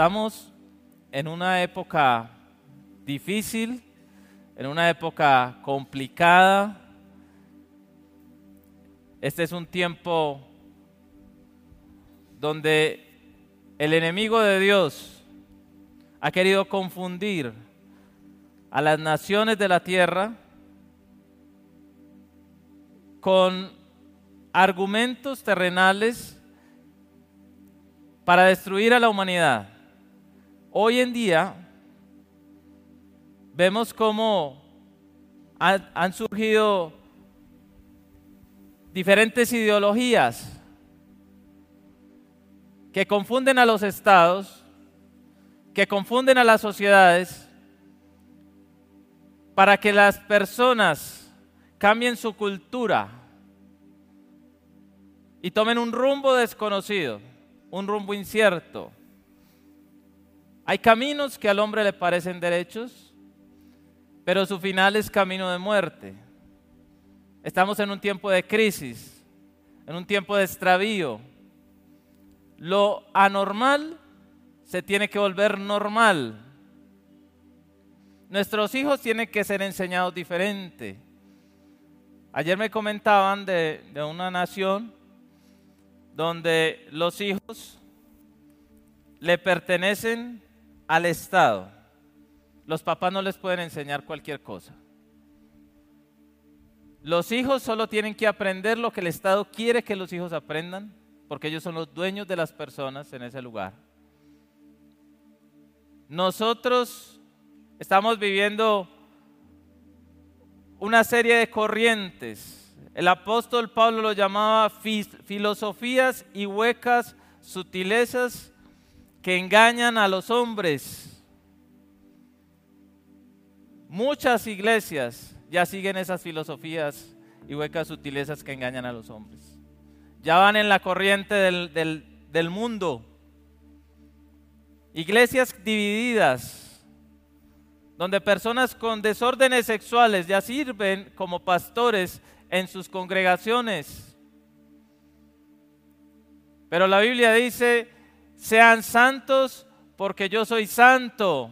estamos en una época difícil, en una época complicada. Este es un tiempo donde el enemigo de Dios ha querido confundir a las naciones de la tierra con argumentos terrenales para destruir a la humanidad. Hoy en día vemos cómo han, surgido diferentes ideologías que confunden a los estados, que confunden a las sociedades, para que las personas cambien su cultura y tomen un rumbo desconocido, un rumbo incierto. Hay caminos que al hombre le parecen derechos, pero su final es camino de muerte. Estamos en un tiempo de crisis, en un tiempo de extravío. Lo anormal se tiene que volver normal. Nuestros hijos tienen que ser enseñados diferente. Ayer me comentaban de, de una nación donde los hijos le pertenecen al Estado. Los papás no les pueden enseñar cualquier cosa. Los hijos solo tienen que aprender lo que el Estado quiere que los hijos aprendan, porque ellos son los dueños de las personas en ese lugar. Nosotros estamos viviendo una serie de corrientes el apóstol Pablo lo llamaba filosofías y huecas sutilezas que engañan a los hombres. Muchas iglesias ya siguen esas filosofías y huecas sutilezas que engañan a los hombres. Ya van en la corriente del, del mundo. Iglesias divididas, donde personas con desórdenes sexuales ya sirven como pastores en sus congregaciones. Pero la Biblia dice, sean santos porque yo soy santo.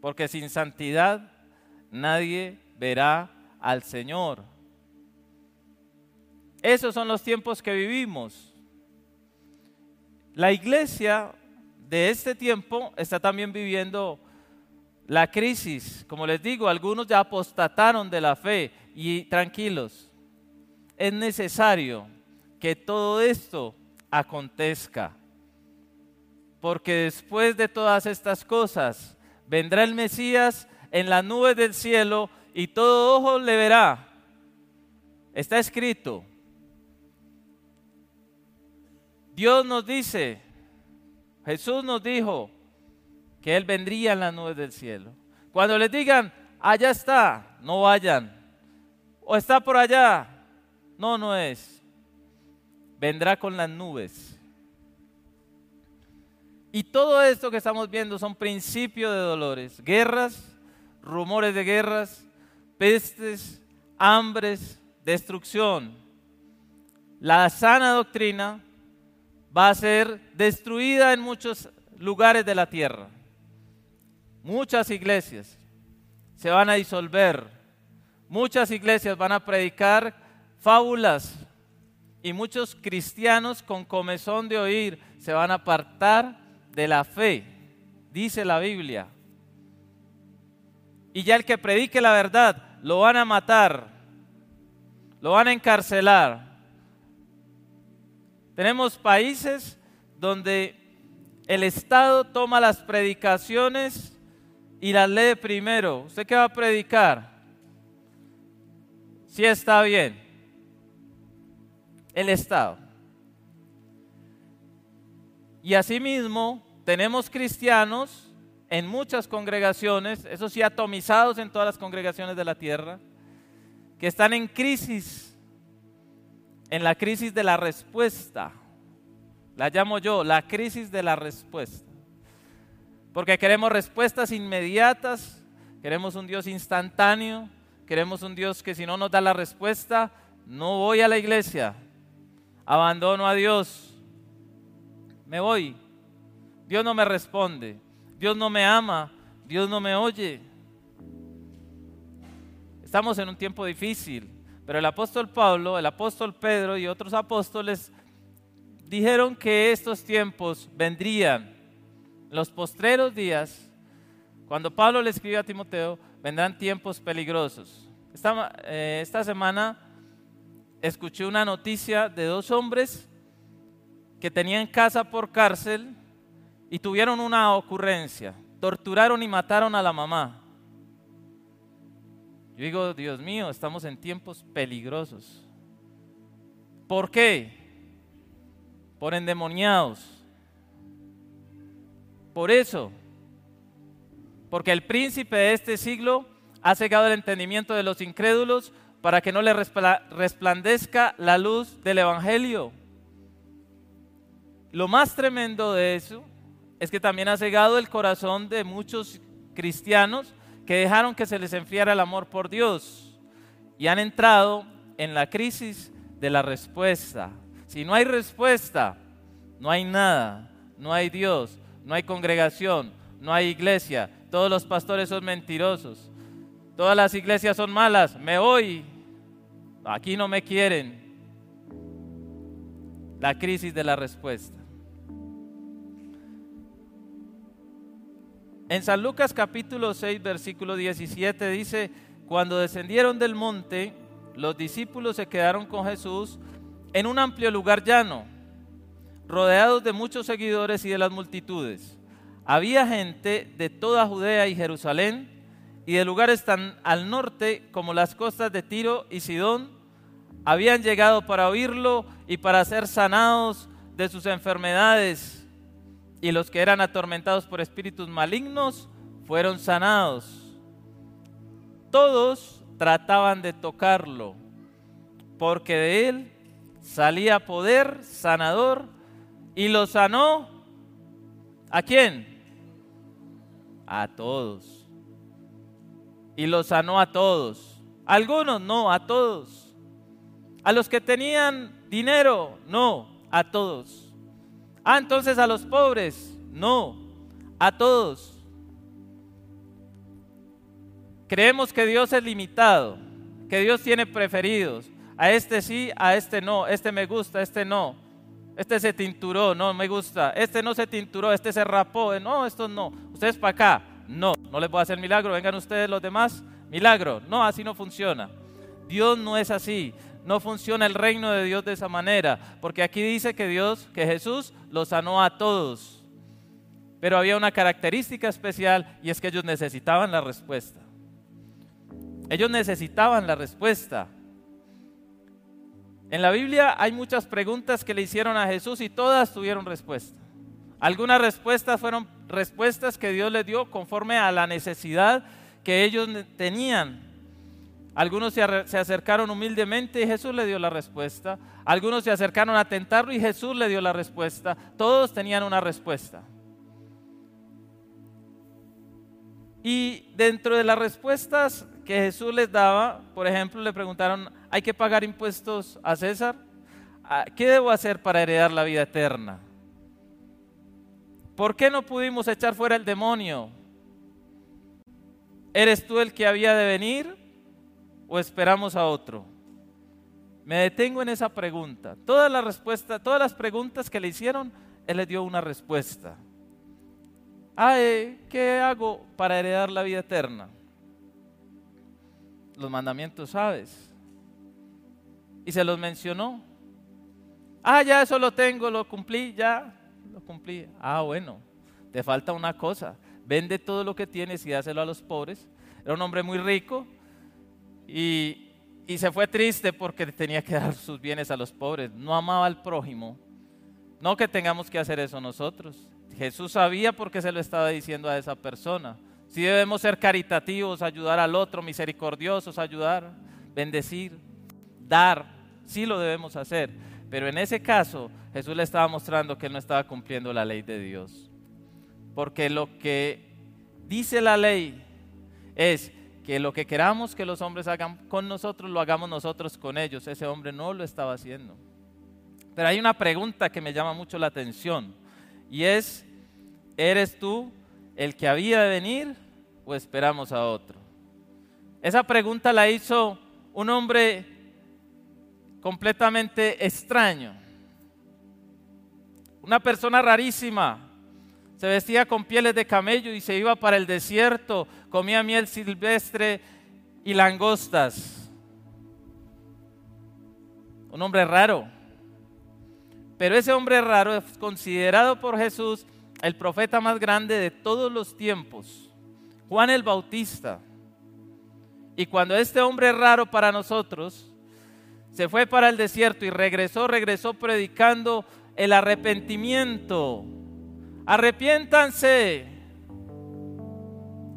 Porque sin santidad nadie verá al Señor. Esos son los tiempos que vivimos. La iglesia de este tiempo está también viviendo la crisis. Como les digo, algunos ya apostataron de la fe y tranquilos, es necesario que todo esto acontezca. Porque después de todas estas cosas vendrá el Mesías en las nubes del cielo y todo ojo le verá. Está escrito. Dios nos dice, Jesús nos dijo que Él vendría en las nubes del cielo. Cuando les digan, allá está, no vayan o está por allá. No, no es. Vendrá con las nubes. Y todo esto que estamos viendo son principios de dolores, guerras, rumores de guerras, pestes, hambres, destrucción. La sana doctrina va a ser destruida en muchos lugares de la tierra. Muchas iglesias se van a disolver Muchas iglesias van a predicar fábulas y muchos cristianos con comezón de oír se van a apartar de la fe, dice la Biblia. Y ya el que predique la verdad lo van a matar, lo van a encarcelar. Tenemos países donde el Estado toma las predicaciones y las lee primero. ¿Usted qué va a predicar? sí está bien. El Estado. Y asimismo, tenemos cristianos en muchas congregaciones, eso sí, atomizados en todas las congregaciones de la tierra, que están en crisis, en la crisis de la respuesta. La llamo yo, la crisis de la respuesta. Porque queremos respuestas inmediatas, queremos un Dios instantáneo, Queremos un Dios que si no nos da la respuesta, no voy a la iglesia, abandono a Dios, me voy. Dios no me responde, Dios no me ama, Dios no me oye. Estamos en un tiempo difícil, pero el apóstol Pablo, el apóstol Pedro y otros apóstoles dijeron que estos tiempos vendrían, los postreros días, cuando Pablo le escribió a Timoteo, vendrán tiempos peligrosos. Esta, eh, esta semana escuché una noticia de dos hombres que tenían casa por cárcel y tuvieron una ocurrencia. Torturaron y mataron a la mamá. Yo digo, Dios mío, estamos en tiempos peligrosos. ¿Por qué? Por endemoniados. Por eso. Porque el príncipe de este siglo ha cegado el entendimiento de los incrédulos para que no le resplandezca la luz del Evangelio. Lo más tremendo de eso es que también ha cegado el corazón de muchos cristianos que dejaron que se les enfriara el amor por Dios y han entrado en la crisis de la respuesta. Si no hay respuesta, no hay nada, no hay Dios, no hay congregación, no hay iglesia, todos los pastores son mentirosos, todas las iglesias son malas, me voy, aquí no me quieren. La crisis de la respuesta. En San Lucas capítulo 6, versículo 17 dice, cuando descendieron del monte, los discípulos se quedaron con Jesús en un amplio lugar llano, rodeados de muchos seguidores y de las multitudes. Había gente de toda Judea y Jerusalén y de lugares tan al norte como las costas de Tiro y Sidón. Habían llegado para oírlo y para ser sanados de sus enfermedades y los que eran atormentados por espíritus malignos fueron sanados. Todos trataban de tocarlo, porque de él salía poder sanador y lo sanó. ¿A quién? A todos. Y lo sanó a todos. Algunos no, a todos. A los que tenían dinero, no, a todos. Ah, entonces a los pobres. No, a todos. Creemos que Dios es limitado, que Dios tiene preferidos. A este sí, a este no. Este me gusta, este no. Este se tinturó, no me gusta. Este no se tinturó, este se rapó. No, esto no. Ustedes para acá. No, no les voy a hacer milagro. Vengan ustedes los demás. Milagro. No, así no funciona. Dios no es así. No funciona el reino de Dios de esa manera, porque aquí dice que Dios, que Jesús los sanó a todos. Pero había una característica especial y es que ellos necesitaban la respuesta. Ellos necesitaban la respuesta. En la Biblia hay muchas preguntas que le hicieron a Jesús y todas tuvieron respuesta. Algunas respuestas fueron respuestas que Dios les dio conforme a la necesidad que ellos tenían. Algunos se, acercaron humildemente y Jesús le dio la respuesta. Algunos se acercaron a tentarlo y Jesús le dio la respuesta. Todos tenían una respuesta. Y dentro de las respuestas que Jesús les daba, por ejemplo, le preguntaron, ¿hay que pagar impuestos a César? Ah, ¿Qué debo hacer para heredar la vida eterna? ¿Por qué no pudimos echar fuera el demonio? ¿Eres tú el que había de venir? O esperamos a otro? Me detengo en esa pregunta. Todas las respuestas, todas las preguntas que le hicieron, él le dio una respuesta. Eh, ¿qué hago para heredar la vida eterna? Los mandamientos sabes. Y se los mencionó. Ah, ya eso lo tengo, lo cumplí, ya lo cumplí. Ah, bueno, te falta una cosa. Vende todo lo que tienes y dáselo a los pobres. Era un hombre muy rico, y, se fue triste porque tenía que dar sus bienes a los pobres. No amaba al prójimo. No que tengamos que hacer eso nosotros. Jesús sabía por qué se lo estaba diciendo a esa persona. Si debemos ser caritativos, ayudar al otro, misericordiosos, ayudar, bendecir, dar, sí lo debemos hacer. Pero en ese caso, Jesús le estaba mostrando que él no estaba cumpliendo la ley de Dios. Porque lo que dice la ley es que lo que queramos que los hombres hagan con nosotros, lo hagamos nosotros con ellos. Ese hombre no lo estaba haciendo. Pero hay una pregunta que me llama mucho la atención y es, ¿eres tú el que había de venir o esperamos a otro? Esa pregunta la hizo un hombre completamente extraño, una persona rarísima. Se vestía con pieles de camello y se iba para el desierto, comía miel silvestre y langostas. Un hombre raro. Pero ese hombre raro es considerado por Jesús el profeta más grande de todos los tiempos, Juan el Bautista. Y cuando este hombre raro para nosotros se fue para el desierto y regresó, regresó predicando el arrepentimiento. Arrepiéntanse,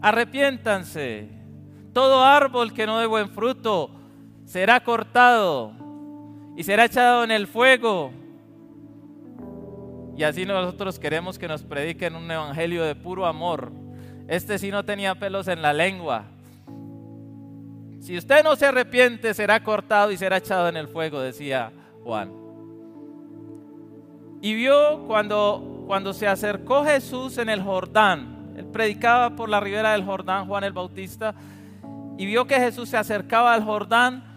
arrepiéntanse. Todo árbol que no dé buen fruto será cortado y será echado en el fuego. Y así nosotros queremos que nos prediquen un evangelio de puro amor. Este sí no tenía pelos en la lengua. Si usted no se arrepiente, será cortado y será echado en el fuego, decía Juan. Y vio cuando, cuando se acercó Jesús en el Jordán, él predicaba por la ribera del Jordán, Juan el Bautista, y vio que Jesús se acercaba al Jordán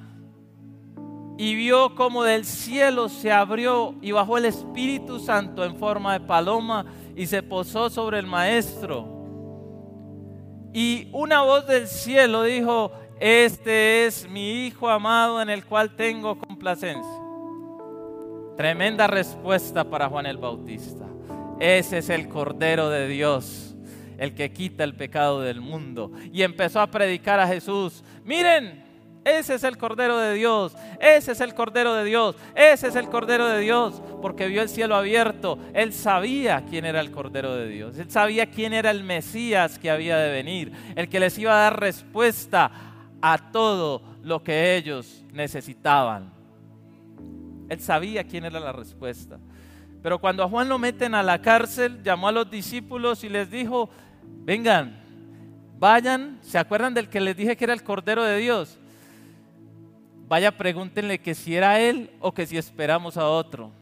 y vio como del cielo se abrió y bajó el Espíritu Santo en forma de paloma y se posó sobre el maestro. Y una voz del cielo dijo, este es mi Hijo amado en el cual tengo complacencia. Tremenda respuesta para Juan el Bautista. Ese es el Cordero de Dios, el que quita el pecado del mundo. Y empezó a predicar a Jesús. Miren, ese es el Cordero de Dios, ese es el Cordero de Dios, ese es el Cordero de Dios, porque vio el cielo abierto. Él sabía quién era el Cordero de Dios, él sabía quién era el Mesías que había de venir, el que les iba a dar respuesta a todo lo que ellos necesitaban. Él sabía quién era la respuesta. Pero cuando a Juan lo meten a la cárcel, llamó a los discípulos y les dijo, vengan, vayan, ¿se acuerdan del que les dije que era el Cordero de Dios? Vaya, pregúntenle que si era él o que si esperamos a otro.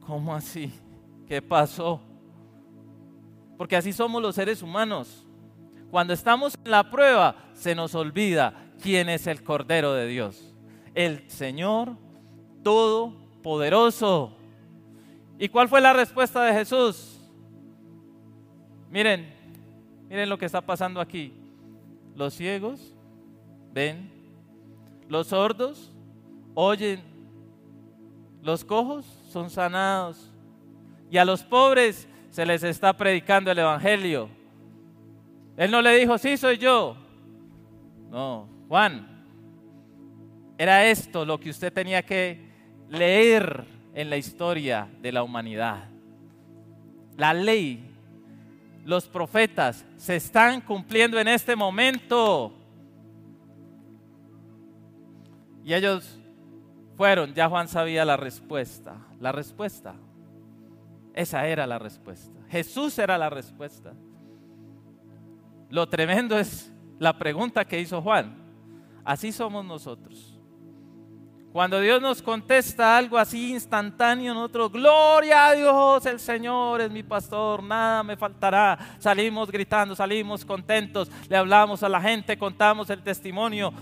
¿Cómo así? ¿Qué pasó? Porque así somos los seres humanos. Cuando estamos en la prueba, se nos olvida quién es el Cordero de Dios. El Señor Todopoderoso. ¿Y cuál fue la respuesta de Jesús? Miren, miren lo que está pasando aquí. Los ciegos ven, los sordos oyen, los cojos son sanados y a los pobres se les está predicando el Evangelio. Él no le dijo, sí, soy yo. No, Juan, era esto lo que usted tenía que leer en la historia de la humanidad. La ley, los profetas se están cumpliendo en este momento. Y ellos fueron, ya Juan sabía la respuesta. La respuesta. Esa era la respuesta. Jesús era la respuesta. Lo tremendo es la pregunta que hizo Juan. Así somos nosotros. Cuando Dios nos contesta algo así instantáneo, nosotros, gloria a Dios, el Señor es mi pastor, nada me faltará. Salimos gritando, salimos contentos, le hablamos a la gente, contamos el testimonio.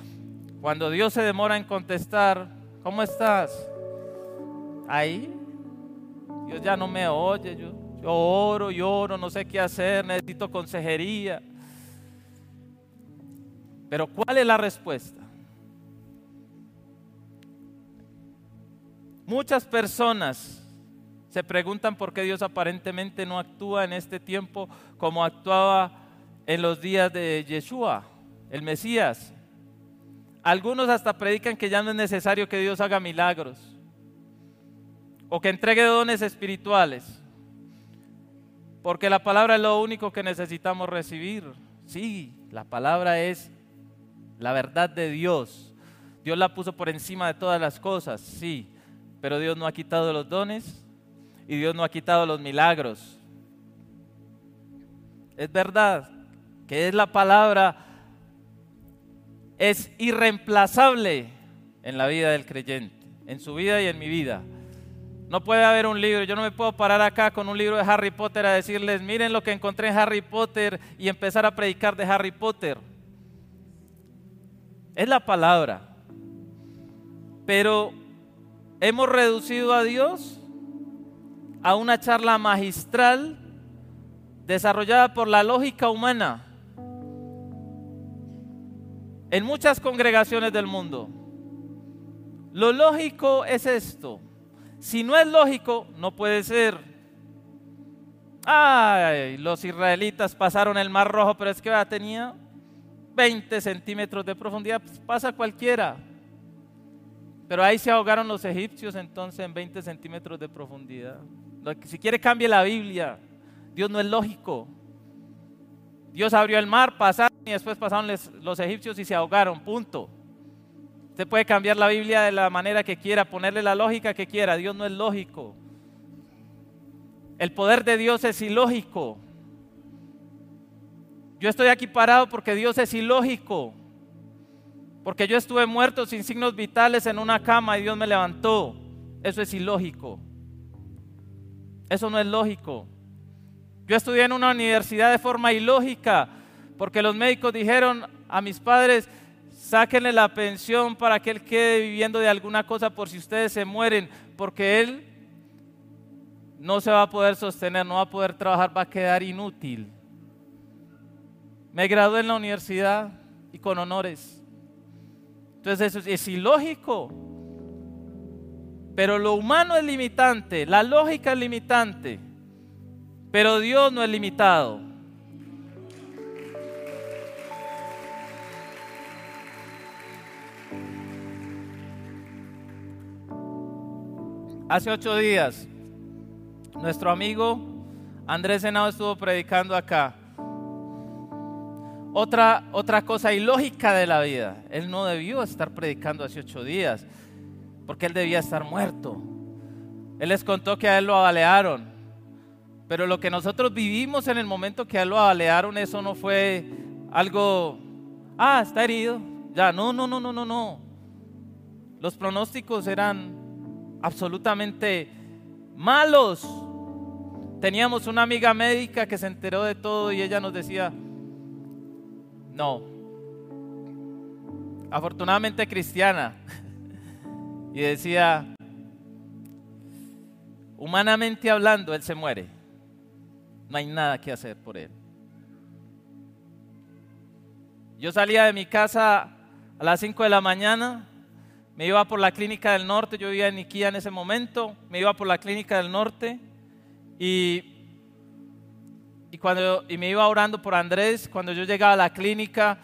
Cuando Dios se demora en contestar, ¿cómo estás? Ahí, Dios ya no me oye, yo, yo oro, lloro, no sé qué hacer, necesito consejería. Pero ¿cuál es la respuesta? Muchas personas se preguntan por qué Dios aparentemente no actúa en este tiempo como actuaba en los días de Yeshua, el Mesías. Algunos hasta predican que ya no es necesario que Dios haga milagros o que entregue dones espirituales, porque la palabra es lo único que necesitamos recibir. Sí, la palabra es la verdad de Dios. Dios la puso por encima de todas las cosas, sí, pero Dios no ha quitado los dones y Dios no ha quitado los milagros. Es verdad que es la palabra, es irreemplazable en la vida del creyente, en su vida y en mi vida. No puede haber un libro. Yo no me puedo parar acá con un libro de Harry Potter a decirles, miren lo que encontré en Harry Potter y empezar a predicar de Harry Potter. Es la palabra. Pero hemos reducido a Dios a una charla magistral desarrollada por la lógica humana en muchas congregaciones del mundo. Lo lógico es esto. Si no es lógico, no puede ser. Ay, los israelitas pasaron el Mar Rojo, pero es que tenía 20 centímetros de profundidad, pues pasa cualquiera. Pero ahí se ahogaron los egipcios entonces en 20 centímetros de profundidad. Si quiere cambie la Biblia. Dios no es lógico. Dios abrió el mar, pasaron y después pasaron los egipcios y se ahogaron, punto. Usted puede cambiar la Biblia de la manera que quiera, ponerle la lógica que quiera. Dios no es lógico. El poder de Dios es ilógico. Yo estoy aquí parado porque Dios es ilógico. Porque yo estuve muerto sin signos vitales en una cama y Dios me levantó. Eso es ilógico. Eso no es lógico. Yo estudié en una universidad de forma ilógica porque los médicos dijeron a mis padres, sáquenle la pensión para que él quede viviendo de alguna cosa por si ustedes se mueren, porque él no se va a poder sostener, no va a poder trabajar, va a quedar inútil. Me gradué en la universidad y con honores. Entonces eso es ilógico. Pero lo humano es limitante, la lógica es limitante, pero Dios no es limitado. Hace ocho días, nuestro amigo Andrés Senado estuvo predicando acá. Otra, otra cosa ilógica de la vida. Él no debió estar predicando hace ocho días, porque él debía estar muerto. Él les contó que a él lo abalearon. Pero lo que nosotros vivimos en el momento que a él lo abalearon, eso no fue algo, ah, está herido. Ya, no, no, no, no, no, no. Los pronósticos eran absolutamente malos. Teníamos una amiga médica que se enteró de todo y ella nos decía, no, afortunadamente cristiana, y decía, humanamente hablando, él se muere, no hay nada que hacer por él. Yo salía de mi casa a las 5 de la mañana me iba por la clínica del norte, yo vivía en Iquía en ese momento, me iba por la clínica del norte y, y, cuando, y me iba orando por Andrés. Cuando yo llegaba a la clínica,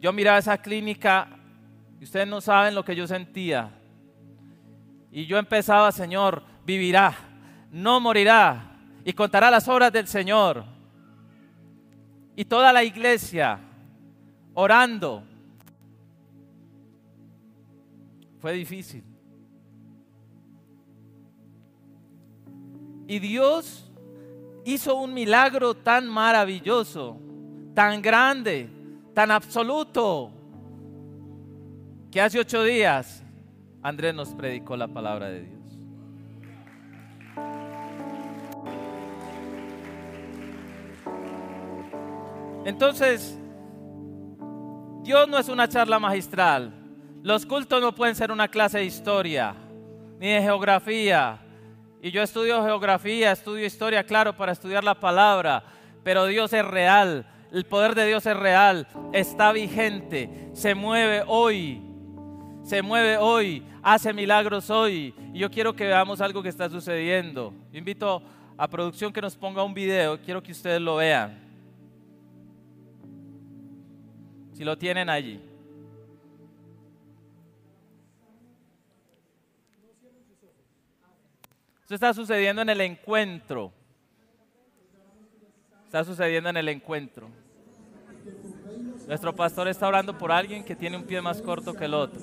yo miraba esa clínica y ustedes no saben lo que yo sentía. Y yo empezaba, Señor, vivirá, no morirá y contará las obras del Señor. Y toda la iglesia orando Fue difícil. Y Dios hizo un milagro tan maravilloso, tan grande, tan absoluto, que hace ocho días Andrés nos predicó la palabra de Dios. Entonces, Dios no es una charla magistral. Los cultos no pueden ser una clase de historia, ni de geografía. Y yo estudio geografía, estudio historia, claro, para estudiar la palabra. Pero Dios es real, el poder de Dios es real, está vigente, se mueve hoy, se mueve hoy, hace milagros hoy. Y yo quiero que veamos algo que está sucediendo. invito a producción que nos ponga un video, quiero que ustedes lo vean. Si lo tienen allí. Esto está sucediendo en el encuentro. Está sucediendo en el encuentro. Nuestro pastor está orando por alguien que tiene un pie más corto que el otro.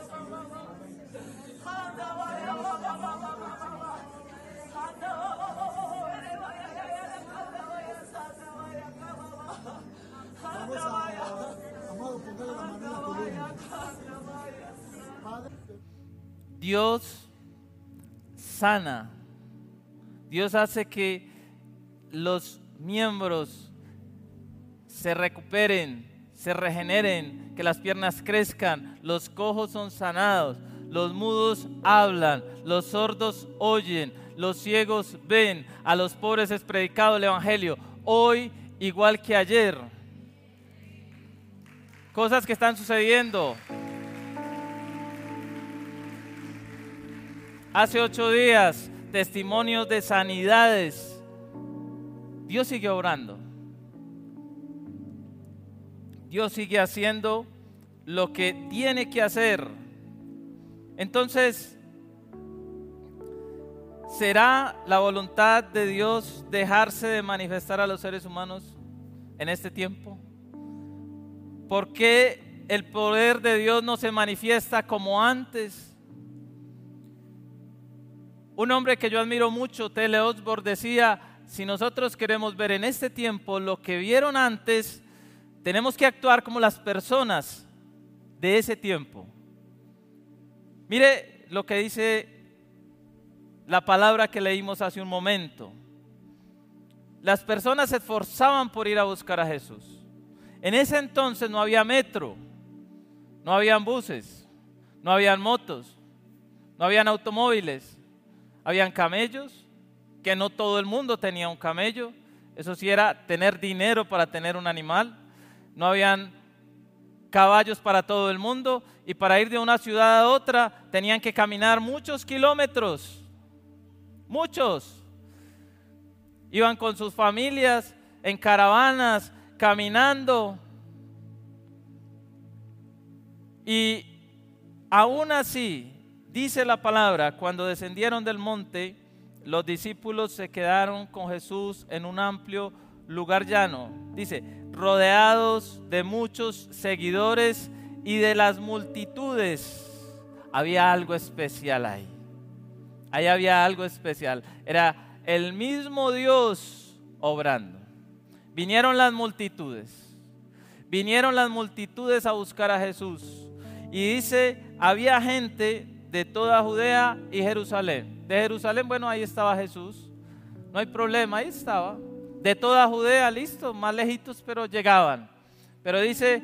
Dios sana. Dios hace que los miembros se recuperen, se regeneren, que las piernas crezcan, los cojos son sanados, los mudos hablan, los sordos oyen, los ciegos ven, a los pobres es predicado el Evangelio. Hoy, igual que ayer, cosas que están sucediendo. Hace ocho días, testimonios de sanidades. Dios sigue obrando. Dios sigue haciendo lo que tiene que hacer. Entonces, ¿será la voluntad de Dios dejarse de manifestar a los seres humanos en este tiempo? ¿Por qué el poder de Dios no se manifiesta como antes? Un hombre que yo admiro mucho, Tele Osborne, decía, si nosotros queremos ver en este tiempo lo que vieron antes, tenemos que actuar como las personas de ese tiempo. Mire lo que dice la palabra que leímos hace un momento. Las personas se esforzaban por ir a buscar a Jesús. En ese entonces no había metro, no habían buses, no habían motos, no habían automóviles, habían camellos, que no todo el mundo tenía un camello. Eso sí era tener dinero para tener un animal. No habían caballos para todo el mundo y para ir de una ciudad a otra tenían que caminar muchos kilómetros. Muchos. Iban con sus familias en caravanas, caminando. Y aún así, Dice la palabra, cuando descendieron del monte, los discípulos se quedaron con Jesús en un amplio lugar llano. Dice, rodeados de muchos seguidores y de las multitudes. Había algo especial ahí. Ahí había algo especial. Era el mismo Dios obrando. Vinieron las multitudes. Vinieron las multitudes a buscar a Jesús. Y dice, había gente de toda Judea y Jerusalén. De Jerusalén, bueno, ahí estaba Jesús. No hay problema, ahí estaba. De toda Judea, listo, más lejitos, pero llegaban. Pero dice,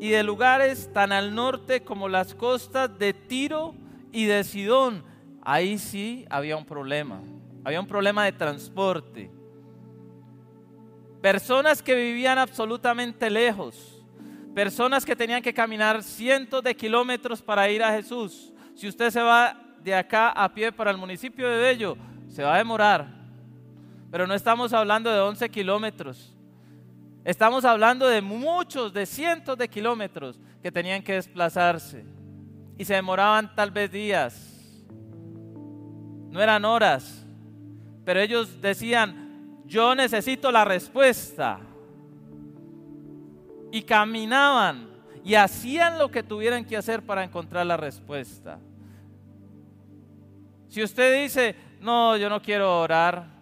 y de lugares tan al norte como las costas de Tiro y de Sidón. Ahí sí había un problema. Había un problema de transporte. Personas que vivían absolutamente lejos. Personas que tenían que caminar cientos de kilómetros para ir a Jesús. Si usted se va de acá a pie para el municipio de Bello, se va a demorar. Pero no estamos hablando de 11 kilómetros. Estamos hablando de muchos, de cientos de kilómetros que tenían que desplazarse. Y se demoraban tal vez días. No eran horas. Pero ellos decían, yo necesito la respuesta. Y caminaban y hacían lo que tuvieran que hacer para encontrar la respuesta. Si usted dice, no, yo no quiero orar,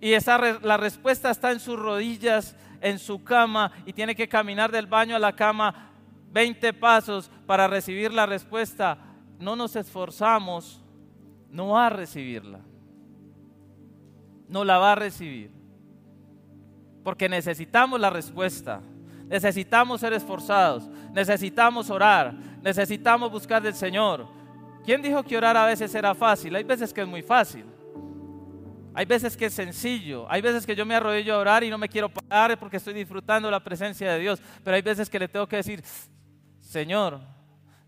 y esa, la respuesta está en sus rodillas, en su cama, y tiene que caminar del baño a la cama 20 pasos para recibir la respuesta, no nos esforzamos, no va a recibirla. No la va a recibir. Porque necesitamos la respuesta. Necesitamos ser esforzados. Necesitamos orar. Necesitamos buscar del Señor. ¿Quién dijo que orar a veces era fácil? Hay veces que es muy fácil. Hay veces que es sencillo. Hay veces que yo me arrodillo a orar y no me quiero parar porque estoy disfrutando la presencia de Dios. Pero hay veces que le tengo que decir, Señor,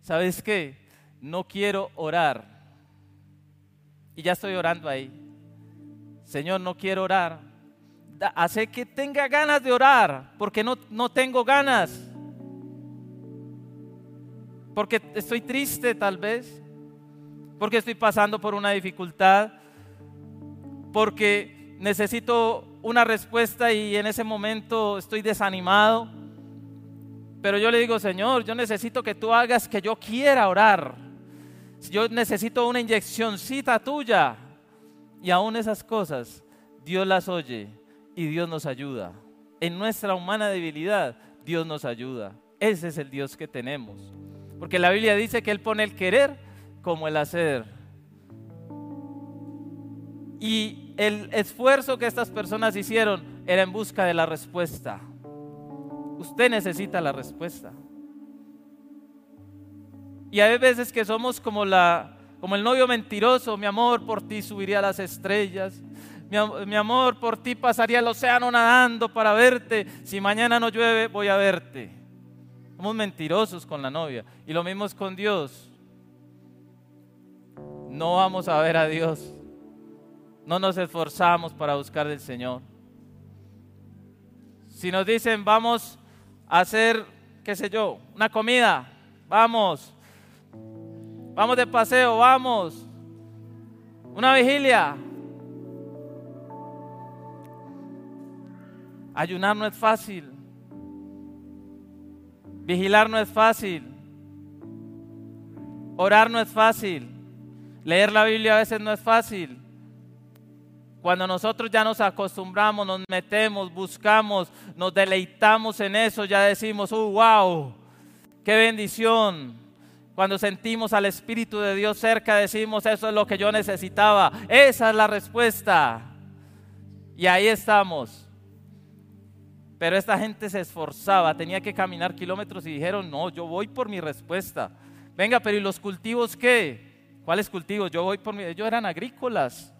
¿sabes qué? No quiero orar. Y ya estoy orando ahí. Señor, no quiero orar. Hace que tenga ganas de orar porque no, no tengo ganas. Porque estoy triste tal vez porque estoy pasando por una dificultad, porque necesito una respuesta y en ese momento estoy desanimado. Pero yo le digo, Señor, yo necesito que tú hagas que yo quiera orar. Yo necesito una inyeccióncita tuya. Y aún esas cosas, Dios las oye y Dios nos ayuda. En nuestra humana debilidad, Dios nos ayuda. Ese es el Dios que tenemos. Porque la Biblia dice que Él pone el querer como el hacer. Y el esfuerzo que estas personas hicieron era en busca de la respuesta. Usted necesita la respuesta. Y hay veces que somos como, la, como el novio mentiroso, mi amor, por ti subiría las estrellas. Mi, mi, amor, por ti pasaría el océano nadando para verte. Si mañana no llueve, voy a verte. Somos mentirosos con la novia. Y lo mismo es con Dios. No vamos a ver a Dios. No nos esforzamos para buscar del Señor. Si nos dicen, vamos hacer, qué sé yo, una comida, vamos. Vamos de paseo, vamos. Una vigilia. Ayunar no es fácil. Vigilar no es fácil. Orar no es fácil. Leer la Biblia a veces no es fácil. Cuando nosotros ya nos acostumbramos, nos metemos, buscamos, nos deleitamos en eso, ya decimos, ¡uh, wow! ¡Qué bendición! Cuando sentimos al Espíritu de Dios cerca, decimos, eso es lo que yo necesitaba. Esa es la respuesta. Y ahí estamos. Pero esta gente se esforzaba, tenía que caminar kilómetros y dijeron, no, yo voy por mi respuesta. Venga, pero ¿y los cultivos qué? ¿Cuáles cultivos? Yo voy por mi... Ellos eran agrícolas.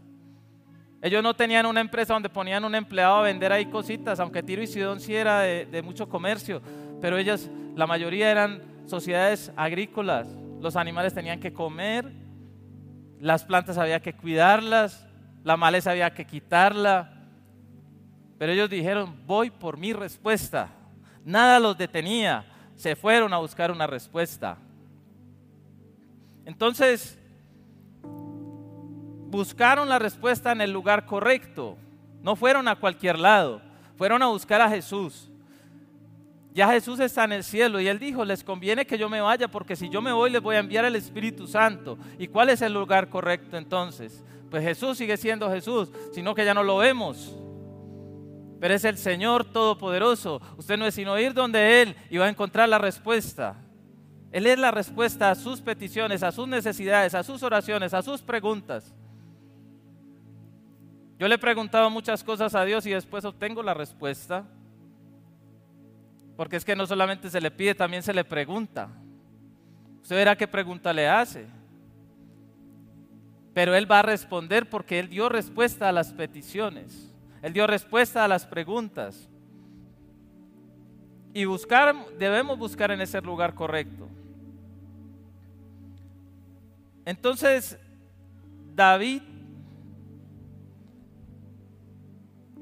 Ellos no tenían una empresa donde ponían un empleado a vender ahí cositas, aunque Tiro y Sidón sí era de, mucho comercio, pero ellas, la mayoría eran sociedades agrícolas. Los animales tenían que comer, las plantas había que cuidarlas, la maleza había que quitarla. Pero ellos dijeron, voy por mi respuesta. Nada los detenía, se fueron a buscar una respuesta. Entonces, buscaron la respuesta en el lugar correcto. No fueron a cualquier lado, fueron a buscar a Jesús. Ya Jesús está en el cielo y él dijo, les conviene que yo me vaya porque si yo me voy les voy a enviar el Espíritu Santo. ¿Y cuál es el lugar correcto entonces? Pues Jesús sigue siendo Jesús, sino que ya no lo vemos. Pero es el Señor Todopoderoso. Usted no es sino ir donde Él y va a encontrar la respuesta. Él es la respuesta a sus peticiones, a sus necesidades, a sus oraciones, a sus preguntas. Yo le he preguntado muchas cosas a Dios y después obtengo la respuesta. Porque es que no solamente se le pide, también se le pregunta. Usted verá qué pregunta le hace. Pero Él va a responder porque Él dio respuesta a las peticiones. Él dio respuesta a las preguntas. Y buscar, debemos buscar en ese lugar correcto. Entonces, David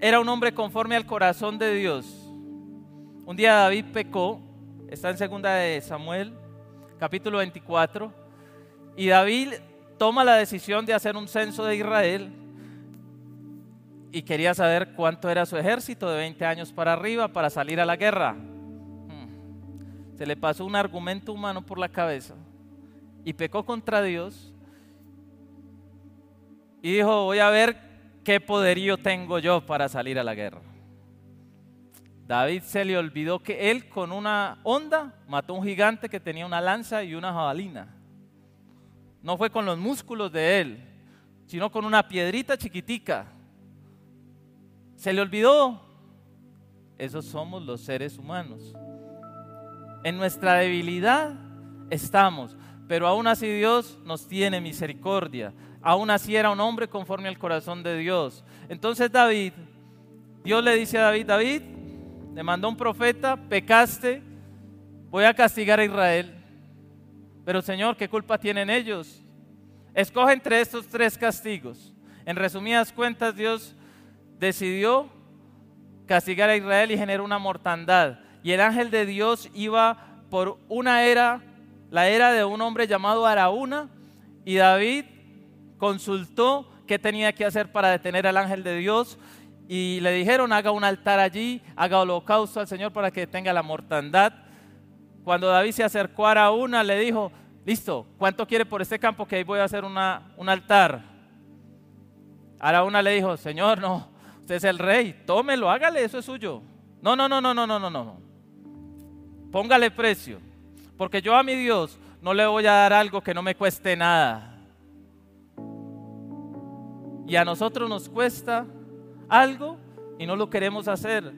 era un hombre conforme al corazón de Dios. Un día David pecó, está en segunda de Samuel, capítulo 24, y David toma la decisión de hacer un censo de Israel y quería saber cuánto era su ejército de 20 años para arriba para salir a la guerra. Hmm. Se le pasó un argumento humano por la cabeza y pecó contra Dios y dijo, voy a ver ¿qué poderío tengo yo para salir a la guerra? David se le olvidó que él con una onda mató a un gigante que tenía una lanza y una jabalina. No fue con los músculos de él, sino con una piedrita chiquitica. Se le olvidó. Esos somos los seres humanos. En nuestra debilidad estamos, pero aún así Dios nos tiene misericordia aún así era un hombre conforme al corazón de Dios. Entonces David, Dios le dice a David, David, le mandó un profeta, pecaste, voy a castigar a Israel. Pero Señor, ¿qué culpa tienen ellos? Escoge entre estos tres castigos. En resumidas cuentas, Dios decidió castigar a Israel y generar una mortandad. Y el ángel de Dios iba por una era, la era de un hombre llamado Araúna, y David consultó qué tenía que hacer para detener al ángel de Dios y le dijeron haga un altar allí, haga holocausto al Señor para que tenga la mortandad. Cuando David se acercó a Araúna le dijo, listo, ¿cuánto quiere por este campo que ahí voy a hacer una, un altar? Araúna le dijo, Señor, no, usted es el rey, tómelo, hágale, eso es suyo. No, no, no, no, no, no, no, no. Póngale precio, porque yo a mi Dios no le voy a dar algo que no me cueste nada. Y a nosotros nos cuesta algo y no lo queremos hacer.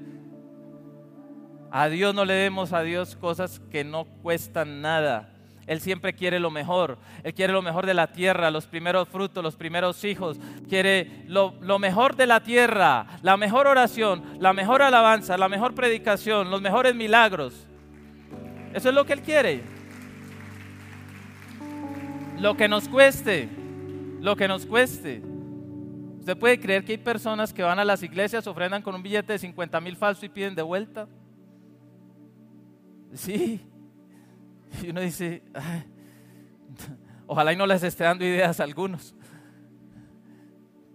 A Dios no le demos a Dios cosas que no cuestan nada. Él siempre quiere lo mejor. Él quiere lo mejor de la tierra, los primeros frutos, los primeros hijos. Quiere lo, lo, mejor de la tierra, la mejor oración, la mejor alabanza, la mejor predicación, los mejores milagros. Eso es lo que Él quiere. Lo que nos cueste, lo que nos cueste. ¿Usted puede creer que hay personas que van a las iglesias, ofrendan con un billete de 50 mil falso y piden de vuelta? Sí. Y uno dice, ojalá y no les esté dando ideas a algunos.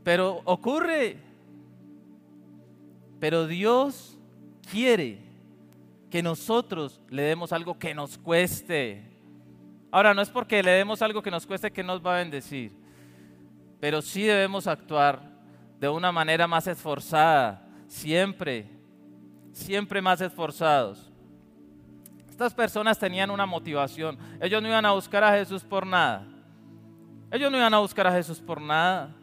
Pero ocurre. Pero Dios quiere que nosotros le demos algo que nos cueste. Ahora, no es porque le demos algo que nos cueste que nos va a bendecir pero sí debemos actuar de una manera más esforzada, siempre, siempre más esforzados. Estas personas tenían una motivación. Ellos no iban a buscar a Jesús por nada. Ellos no iban a buscar a Jesús por nada.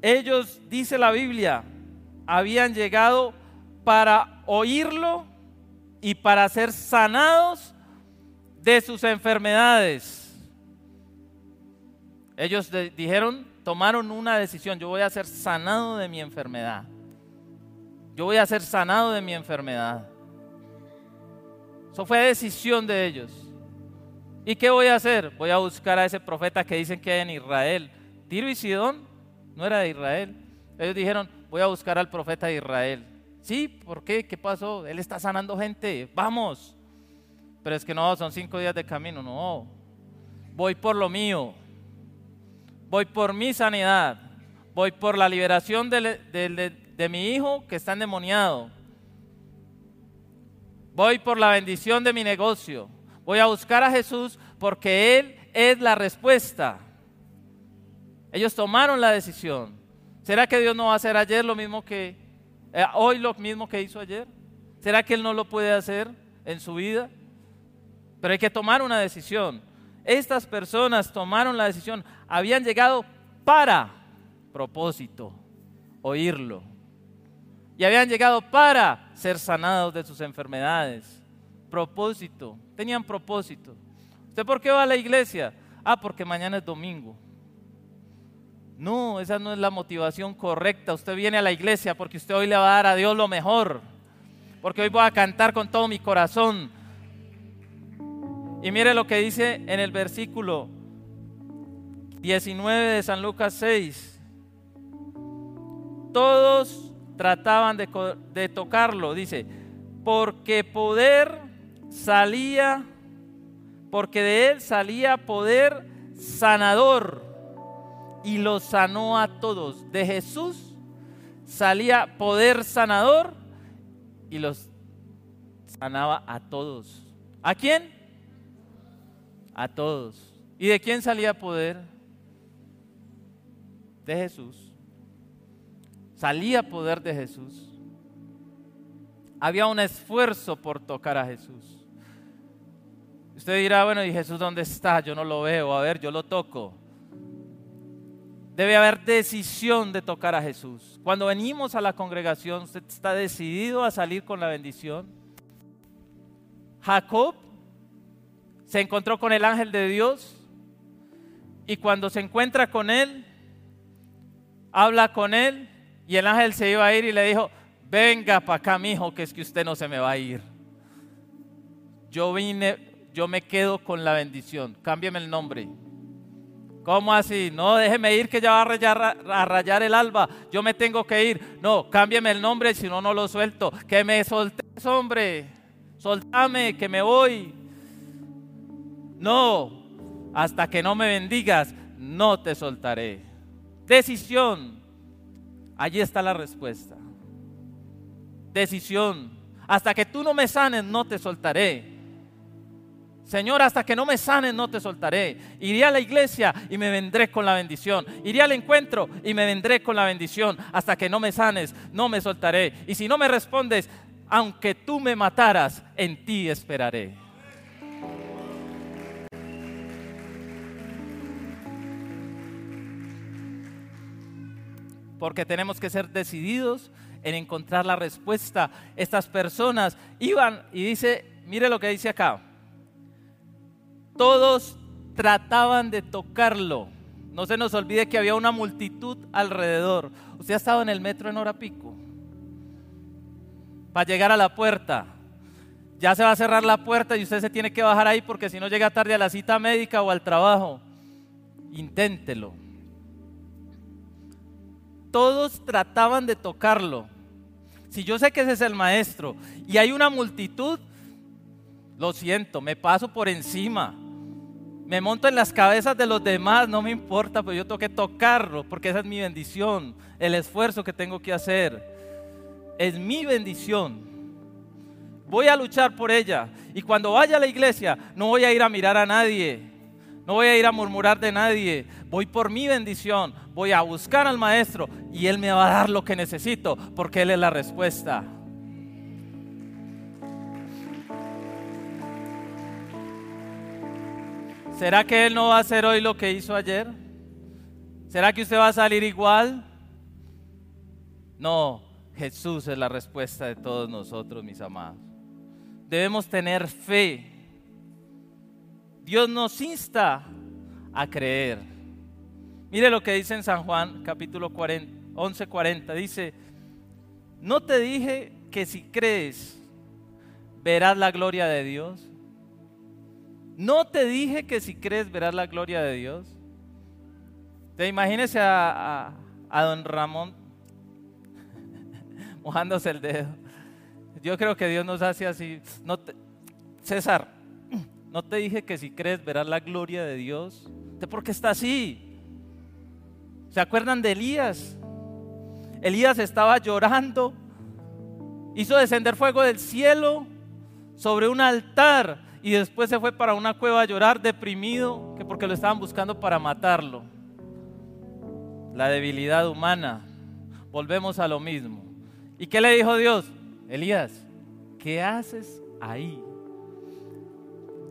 Ellos, dice la Biblia, habían llegado para oírlo y para ser sanados de sus enfermedades. Ellos dijeron, tomaron una decisión, yo voy a ser sanado de mi enfermedad. Yo voy a ser sanado de mi enfermedad. Eso fue decisión de ellos. ¿Y qué voy a hacer? Voy a buscar a ese profeta que dicen que hay en Israel. Tiro y Sidón no era de Israel. Ellos dijeron, voy a buscar al profeta de Israel. Sí, ¿por qué? ¿Qué pasó? Él está sanando gente. Vamos. Pero es que no, son cinco días de camino. No. Voy por lo mío voy por mi sanidad, voy por la liberación de, mi hijo que está endemoniado, voy por la bendición de mi negocio, voy a buscar a Jesús porque Él es la respuesta. Ellos tomaron la decisión. ¿Será que Dios no va a hacer ayer lo mismo que eh, hoy lo mismo que hizo ayer? ¿Será que Él no lo puede hacer en su vida? Pero hay que tomar una decisión. Estas personas tomaron la decisión, habían llegado para propósito, oírlo. Y habían llegado para ser sanados de sus enfermedades. Propósito, tenían propósito. ¿Usted por qué va a la iglesia? Ah, porque mañana es domingo. No, esa no es la motivación correcta. Usted viene a la iglesia porque usted hoy le va a dar a Dios lo mejor. Porque hoy voy a cantar con todo mi corazón. Y mire lo que dice en el versículo 19 de San Lucas 6. Todos trataban de, tocarlo, dice, porque poder salía, porque de él salía poder sanador y los sanó a todos. De Jesús salía poder sanador y los sanaba a todos. ¿A quién? A todos. ¿Y de quién salía poder? De Jesús. Salía poder de Jesús. Había un esfuerzo por tocar a Jesús. Usted dirá, bueno, ¿y Jesús dónde está? Yo no lo veo. A ver, yo lo toco. Debe haber decisión de tocar a Jesús. Cuando venimos a la congregación, usted está decidido a salir con la bendición. Jacob se encontró con el ángel de Dios y cuando se encuentra con él, habla con él y el ángel se iba a ir y le dijo, venga para acá, mi hijo, que es que usted no se me va a ir. Yo vine, yo me quedo con la bendición, cámbiame el nombre. ¿Cómo así? No, déjeme ir que ya va a rayar, a rayar, el alba. Yo me tengo que ir. No, cámbiame el nombre, si no, no lo suelto. Que me soltes, hombre. Soltame, que me voy. No, hasta que no me bendigas, no te soltaré. Decisión. Allí está la respuesta. Decisión. Hasta que tú no me sanes, no te soltaré. Señor, hasta que no me sanes, no te soltaré. Iré a la iglesia y me vendré con la bendición. Iré al encuentro y me vendré con la bendición. Hasta que no me sanes, no me soltaré. Y si no me respondes, aunque tú me mataras, en ti esperaré. Porque tenemos que ser decididos en encontrar la respuesta. Estas personas iban y dice, mire lo que dice acá. Todos trataban de tocarlo. No se nos olvide que había una multitud alrededor. Usted ha estado en el metro en hora pico para llegar a la puerta. Ya se va a cerrar la puerta y usted se tiene que bajar ahí porque si no llega tarde a la cita médica o al trabajo. Inténtelo. Todos trataban de tocarlo. Si yo sé que ese es el maestro y hay una multitud, lo siento, me paso por encima. Me monto en las cabezas de los demás, no me importa, pero yo tengo que tocarlo porque esa es mi bendición, el esfuerzo que tengo que hacer es mi bendición. Voy a luchar por ella. Y cuando vaya a la iglesia, no voy a ir a mirar a nadie. No voy a ir a murmurar de nadie. Voy por mi bendición. Voy a buscar al maestro y él me va a dar lo que necesito porque él es la respuesta. ¿Será que él no va a hacer hoy lo que hizo ayer? ¿Será que usted va a salir igual? No, Jesús es la respuesta de todos nosotros, mis amados. Debemos tener fe. Dios nos insta a creer. Mire lo que dice en San Juan capítulo 11, 40. Dice, no te dije que si crees verás la gloria de Dios. No te dije que si crees verás la gloria de Dios. Te imagínese a, don Ramón mojándose el dedo. Yo creo que Dios nos hace así. No César, no te dije que si crees verás la gloria de Dios. ¿Por qué está así? ¿Se acuerdan de Elías? Elías estaba llorando, hizo descender fuego del cielo sobre un altar y después se fue para una cueva a llorar deprimido, que porque lo estaban buscando para matarlo. La debilidad humana. Volvemos a lo mismo. ¿Y qué le dijo Dios? Elías, ¿qué haces ahí?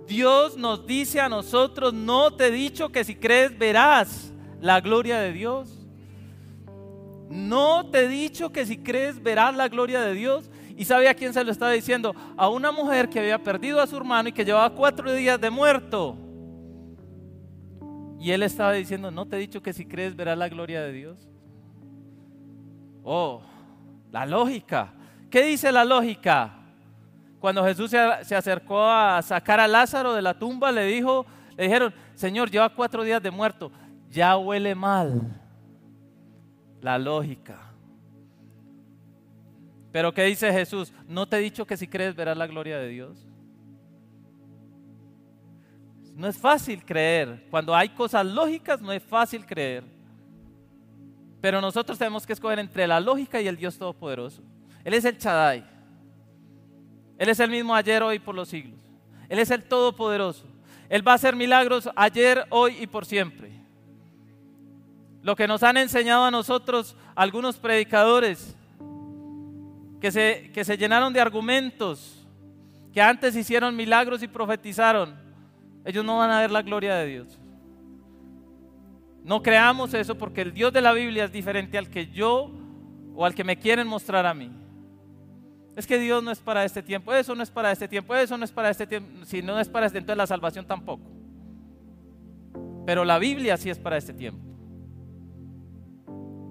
Dios nos dice a nosotros, no te he dicho que si crees verás la gloria de Dios. No te he dicho que si crees verás la gloria de Dios. ¿Y sabe a quién se lo estaba diciendo? A una mujer que había perdido a su hermano y que llevaba cuatro días de muerto. Y él estaba diciendo, no te he dicho que si crees verás la gloria de Dios. Oh, la lógica. ¿Qué dice la lógica? Cuando Jesús se, acercó a sacar a Lázaro de la tumba, le dijo, le dijeron, Señor, lleva cuatro días de muerto, ya huele mal. La lógica. Pero ¿qué dice Jesús? ¿No te he dicho que si crees verás la gloria de Dios? No es fácil creer. Cuando hay cosas lógicas, no es fácil creer. Pero nosotros tenemos que escoger entre la lógica y el Dios Todopoderoso. Él es el Chadai. Él es el mismo ayer, hoy, por los siglos. Él es el Todopoderoso. Él va a hacer milagros ayer, hoy y por siempre. Lo que nos han enseñado a nosotros algunos predicadores que se, que se llenaron de argumentos, que antes hicieron milagros y profetizaron, ellos no van a ver la gloria de Dios. No creamos eso porque el Dios de la Biblia es diferente al que yo o al que me quieren mostrar a mí. Es que Dios no es para este tiempo, eso no es para este tiempo, eso no es para este tiempo, si no es para este, entonces la salvación tampoco. Pero la Biblia sí es para este tiempo.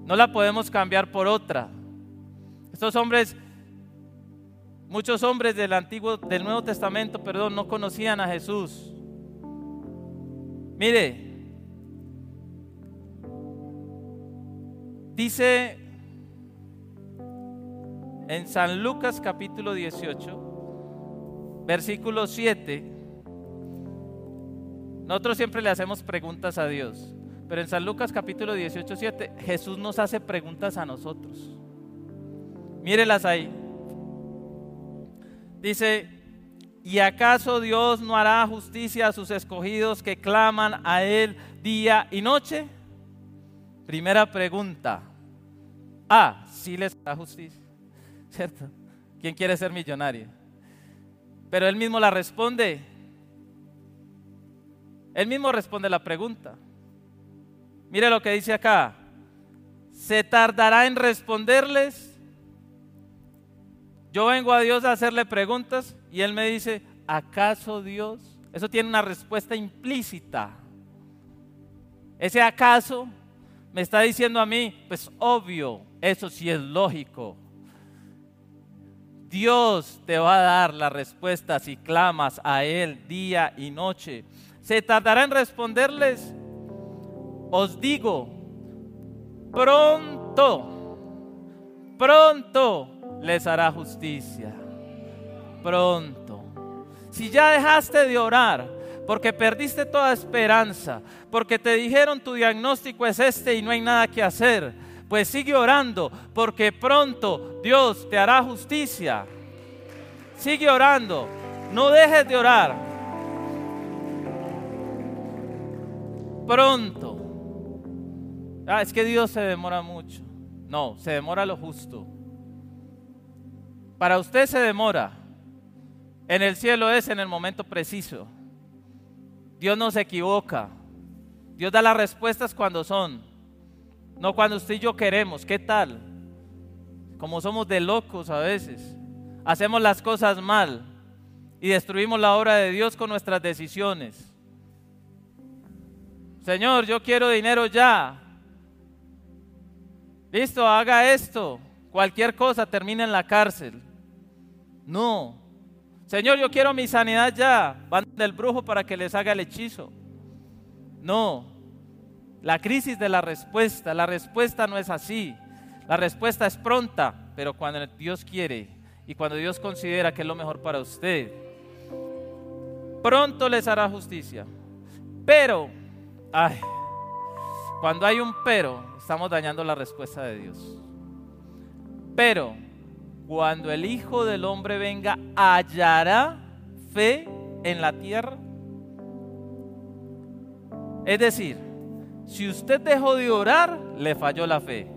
No la podemos cambiar por otra. Estos hombres, muchos hombres del Antiguo, del Nuevo Testamento, perdón, no conocían a Jesús. Mire, Dice en San Lucas capítulo 18, versículo 7, nosotros siempre le hacemos preguntas a Dios. Pero en San Lucas capítulo 18, 7, Jesús nos hace preguntas a nosotros. Mírelas ahí. Dice, ¿y acaso Dios no hará justicia a sus escogidos que claman a Él día y noche? Primera pregunta. Ah, sí les hará justicia. ¿Cierto? ¿Quién quiere ser millonario? Pero Él mismo la responde. Él mismo responde la pregunta. Mire lo que dice acá. ¿Se tardará en responderles? Yo vengo a Dios a hacerle preguntas y Él me dice, ¿acaso Dios? Eso tiene una respuesta implícita. Ese acaso me está diciendo a mí, pues obvio, eso sí es lógico. Dios te va a dar la respuesta si clamas a Él día y noche. ¿Se tardará en responderles? Os digo, pronto, pronto les hará justicia. Pronto. Si ya dejaste de orar, porque perdiste toda esperanza, porque te dijeron tu diagnóstico es este y no hay nada que hacer, pues sigue orando, porque pronto Dios te hará justicia. Sigue orando, no dejes de orar. Pronto. Ah, es que Dios se demora mucho. No, se demora lo justo. Para usted se demora. En el cielo es en el momento preciso. Dios no se equivoca. Dios da las respuestas cuando son. No cuando usted y yo queremos. ¿Qué tal? Como somos de locos a veces. Hacemos las cosas mal y destruimos la obra de Dios con nuestras decisiones. Señor, yo quiero dinero ya. Listo, haga esto. Cualquier cosa termina en la cárcel. No. Señor, yo quiero mi sanidad ya. Van del brujo para que les haga el hechizo. No. La crisis de la respuesta. La respuesta no es así. La respuesta es pronta, pero cuando Dios quiere y cuando Dios considera que es lo mejor para usted, pronto les hará justicia. Pero, ay, cuando hay un pero, estamos dañando la respuesta de Dios. Pero cuando el Hijo del Hombre venga, hallará fe en la tierra. Es decir, si usted dejó de orar, le falló la fe.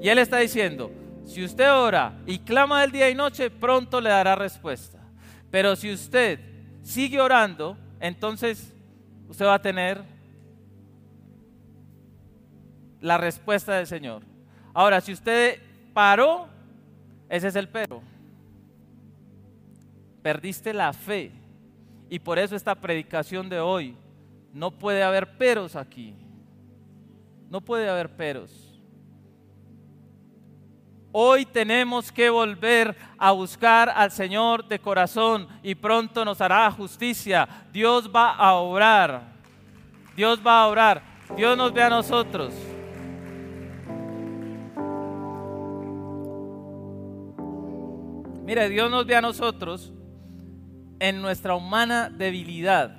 Y Él está diciendo, si usted ora y clama del día y noche, pronto le dará respuesta. Pero si usted sigue orando, entonces usted va a tener la respuesta del Señor. Ahora, si usted paró, ese es el pero. Perdiste la fe. Y por eso esta predicación de hoy, no puede haber peros aquí. No puede haber peros. Hoy tenemos que volver a buscar al Señor de corazón y pronto nos hará justicia. Dios va a obrar. Dios va a obrar. Dios nos ve a nosotros. Mire, Dios nos ve a nosotros en nuestra humana debilidad.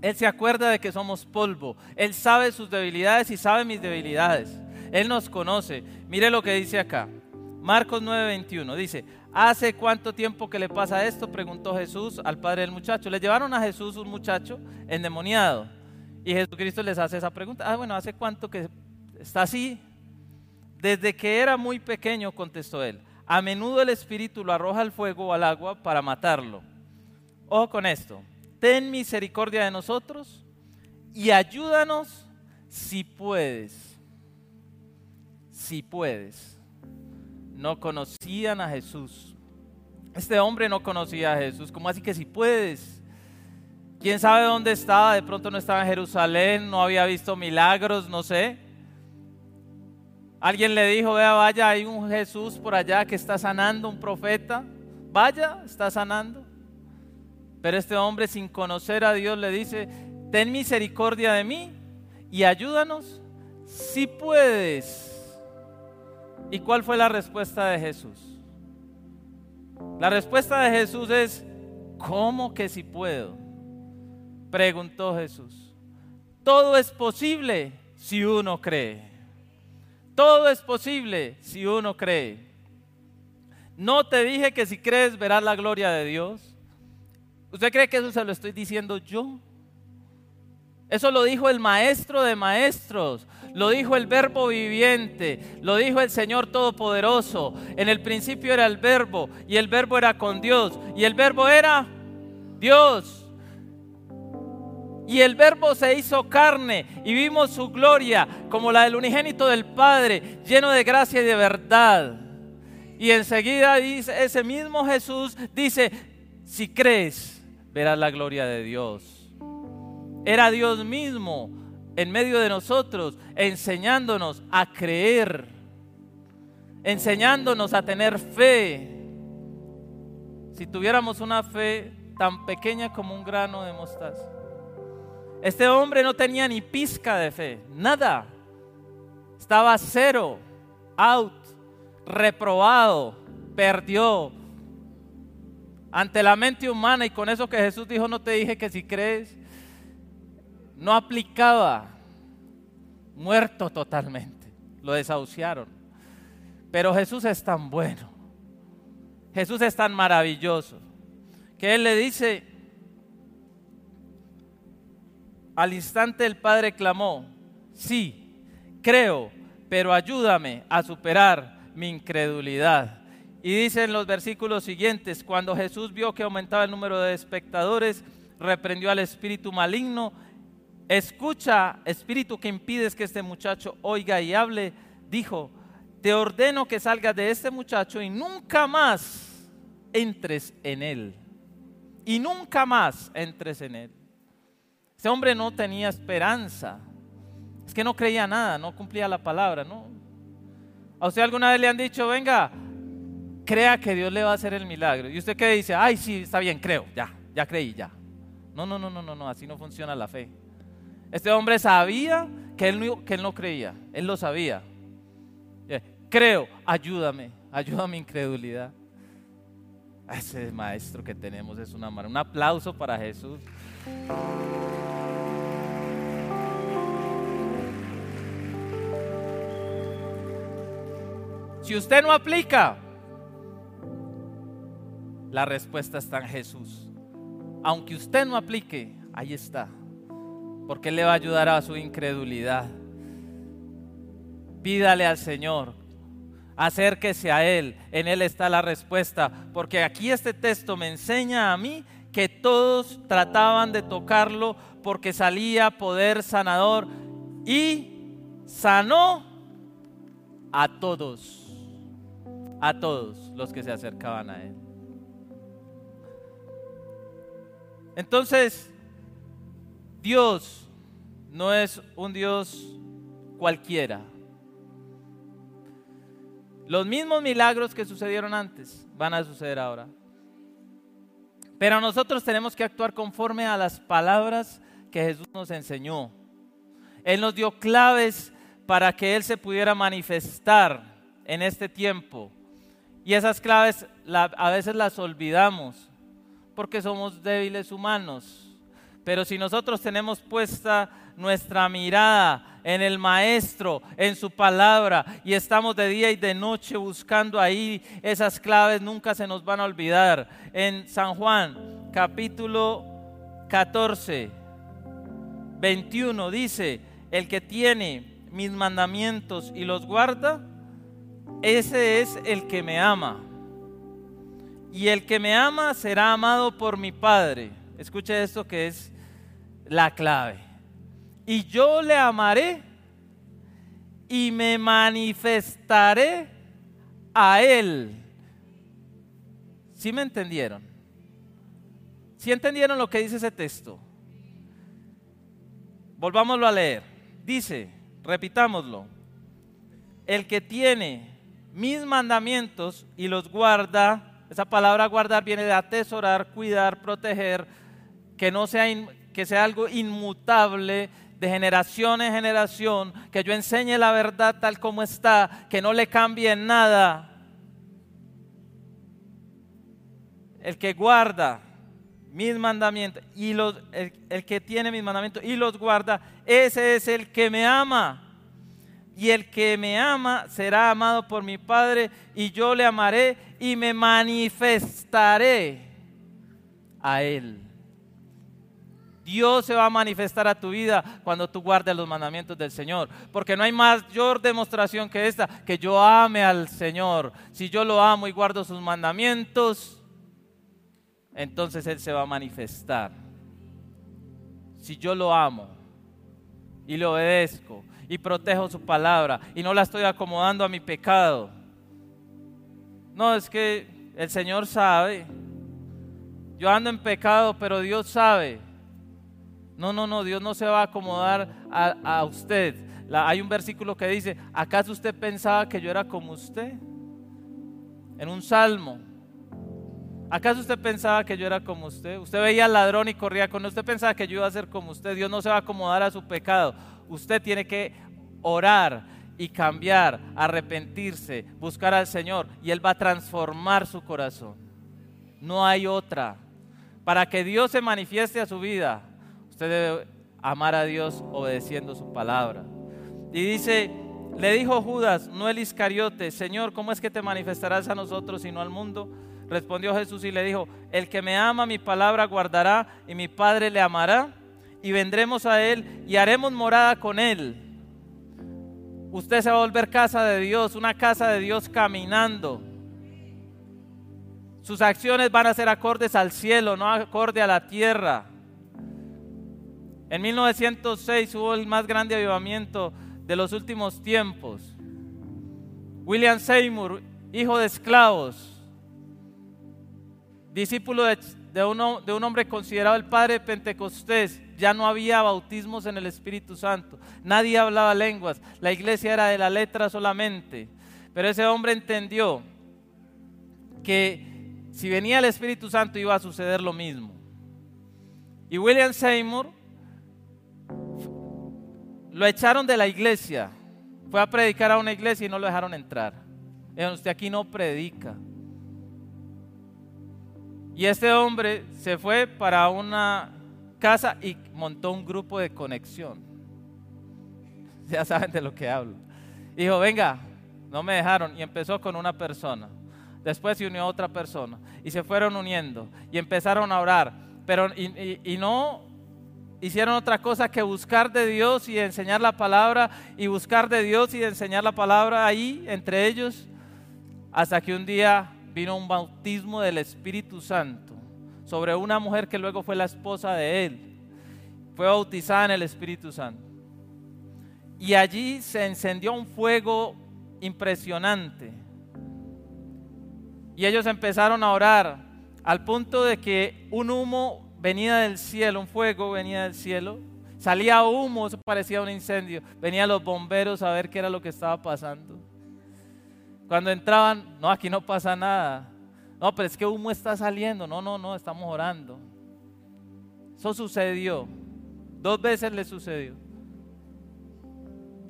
Él se acuerda de que somos polvo. Él sabe sus debilidades y sabe mis debilidades. Él nos conoce. Mire lo que dice acá. Marcos 9:21 dice, ¿hace cuánto tiempo que le pasa esto? Preguntó Jesús al padre del muchacho. Le llevaron a Jesús un muchacho endemoniado. Y Jesucristo les hace esa pregunta. Ah, bueno, ¿hace cuánto que está así? Desde que era muy pequeño, contestó él. A menudo el espíritu lo arroja al fuego o al agua para matarlo. Ojo con esto ten misericordia de nosotros y ayúdanos si puedes. Si puedes. No conocían a Jesús. Este hombre no conocía a Jesús. ¿Cómo así que si puedes? ¿Quién sabe dónde estaba? De pronto no estaba en Jerusalén, no había visto milagros, no sé. Alguien le dijo, vea, vaya, hay un Jesús por allá que está sanando, un profeta. Vaya, está sanando. Pero este hombre sin conocer a Dios le dice, ten misericordia de mí y ayúdanos si puedes. ¿Y cuál fue la respuesta de Jesús? La respuesta de Jesús es, ¿cómo que si puedo? Preguntó Jesús. todo es posible si uno cree. Todo es posible si uno cree. No te dije que si crees verás la gloria de Dios. ¿Usted cree que eso se lo estoy diciendo yo? Eso lo dijo el maestro de maestros, lo dijo el verbo viviente, lo dijo el Señor Todopoderoso. En el principio era el verbo y el verbo era con Dios y el verbo era Dios. Y el verbo se hizo carne y vimos su gloria como la del unigénito del Padre, lleno de gracia y de verdad. Y enseguida dice, ese mismo Jesús dice, si crees, verás la gloria de Dios. Era Dios mismo en medio de nosotros, enseñándonos a creer, enseñándonos a tener fe. Si tuviéramos una fe tan pequeña como un grano de mostaza. Este hombre no tenía ni pizca de fe, nada. Estaba cero, out, reprobado, perdió. Ante la mente humana y con eso que Jesús dijo, no te dije que si crees, no aplicaba, muerto totalmente, lo desahuciaron. Pero Jesús es tan bueno, Jesús es tan maravilloso, que Él le dice, al instante el Padre clamó, sí, creo, pero ayúdame a superar mi incredulidad. Y dice en los versículos siguientes, cuando Jesús vio que aumentaba el número de espectadores, reprendió al espíritu maligno Escucha, espíritu que impides que este muchacho oiga y hable, dijo, te ordeno que salgas de este muchacho y nunca más entres en él. Y nunca más entres en él. Ese hombre no tenía esperanza. Es que no creía nada, no cumplía la palabra, ¿no? A usted alguna vez le han dicho, venga, crea que Dios le va a hacer el milagro. Y usted qué dice, ay, sí, está bien, creo, ya, ya creí, ya. No, no, no, no, no, no, así no funciona la fe. Este hombre sabía que él, no, que él no creía, él lo sabía. Eh, creo, ayúdame, ayuda a mi incredulidad. Ese maestro que tenemos es una Un aplauso para Jesús. Si usted no aplica, la respuesta está en Jesús. Aunque usted no aplique, ahí está porque Él le va a ayudar a su incredulidad. Pídale al Señor, acérquese a Él, en Él está la respuesta, porque aquí este texto me enseña a mí que todos trataban de tocarlo porque salía poder sanador y sanó a todos, a todos los que se acercaban a Él. Entonces, Dios no es un Dios cualquiera. Los mismos milagros que sucedieron antes van a suceder ahora. Pero nosotros tenemos que actuar conforme a las palabras que Jesús nos enseñó. Él nos dio claves para que Él se pudiera manifestar en este tiempo. Y esas claves a veces las olvidamos porque somos débiles humanos. Pero si nosotros tenemos puesta nuestra mirada en el Maestro, en su palabra, y estamos de día y de noche buscando ahí esas claves, nunca se nos van a olvidar. En San Juan, capítulo 14, 21, dice, el que tiene mis mandamientos y los guarda, ese es el que me ama. Y el que me ama será amado por mi Padre. Escuche esto que es la clave. Y yo le amaré y me manifestaré a Él. ¿Sí me entendieron? ¿Sí entendieron lo que dice ese texto? Volvámoslo a leer. Dice, repitámoslo, el que tiene mis mandamientos y los guarda, esa palabra guardar viene de atesorar, cuidar, proteger, que no sea que sea algo inmutable de generación en generación, que yo enseñe la verdad tal como está, que no le cambie nada. El que guarda mis mandamientos y los, el, que tiene mis mandamientos y los guarda, ese es el que me ama. Y el que me ama será amado por mi Padre y yo le amaré y me manifestaré a él. Dios se va a manifestar a tu vida cuando tú guardes los mandamientos del Señor. Porque no hay mayor demostración que esta, que yo ame al Señor. Si yo lo amo y guardo sus mandamientos, entonces Él se va a manifestar. Si yo lo amo y le obedezco y protejo su palabra y no la estoy acomodando a mi pecado. No, es que el Señor sabe. Yo ando en pecado, pero Dios sabe. No, no, no, Dios no se va a acomodar a, usted. hay un versículo que dice, ¿acaso usted pensaba que yo era como usted? En un salmo. ¿Acaso usted pensaba que yo era como usted? Usted veía al ladrón y corría con usted. pensaba que yo iba a ser como usted. Dios no se va a acomodar a su pecado. Usted tiene que orar y cambiar, arrepentirse, buscar al Señor y Él va a transformar su corazón. No hay otra. Para que Dios se manifieste a su vida, usted debe amar a Dios obedeciendo su palabra. Y dice, le dijo Judas, no el Iscariote, Señor, ¿cómo es que te manifestarás a nosotros y no al mundo? Respondió Jesús y le dijo, el que me ama mi palabra guardará y mi Padre le amará y vendremos a Él y haremos morada con Él. Usted se va a volver casa de Dios, una casa de Dios caminando. Sus acciones van a ser acordes al cielo, no acorde a la tierra. En 1906 hubo el más grande avivamiento de los últimos tiempos. William Seymour, hijo de esclavos, discípulo de, un hombre considerado el padre de Pentecostés, ya no había bautismos en el Espíritu Santo, nadie hablaba lenguas, la iglesia era de la letra solamente, pero ese hombre entendió que si venía el Espíritu Santo iba a suceder lo mismo. Y William Seymour lo echaron de la iglesia, fue a predicar a una iglesia y no lo dejaron entrar. Usted aquí no predica. Y este hombre se fue para una casa y montó un grupo de conexión. Ya saben de lo que hablo. Dijo, venga, no me dejaron. Y empezó con una persona. Después se unió a otra persona. Y se fueron uniendo. Y empezaron a orar. Pero y, no hicieron otra cosa que buscar de Dios y enseñar la palabra. Y buscar de Dios y enseñar la palabra ahí entre ellos. Hasta que un día vino un bautismo del Espíritu Santo sobre una mujer que luego fue la esposa de él. Fue bautizada en el Espíritu Santo. Y allí se encendió un fuego impresionante. Y ellos empezaron a orar al punto de que un humo venía del cielo, un fuego venía del cielo. Salía humo, eso parecía un incendio. Venían los bomberos a ver qué era lo que estaba pasando. Cuando entraban, no, aquí no pasa nada. No, pero es que humo está saliendo. No, no, no, estamos orando. Eso sucedió. Dos veces le sucedió.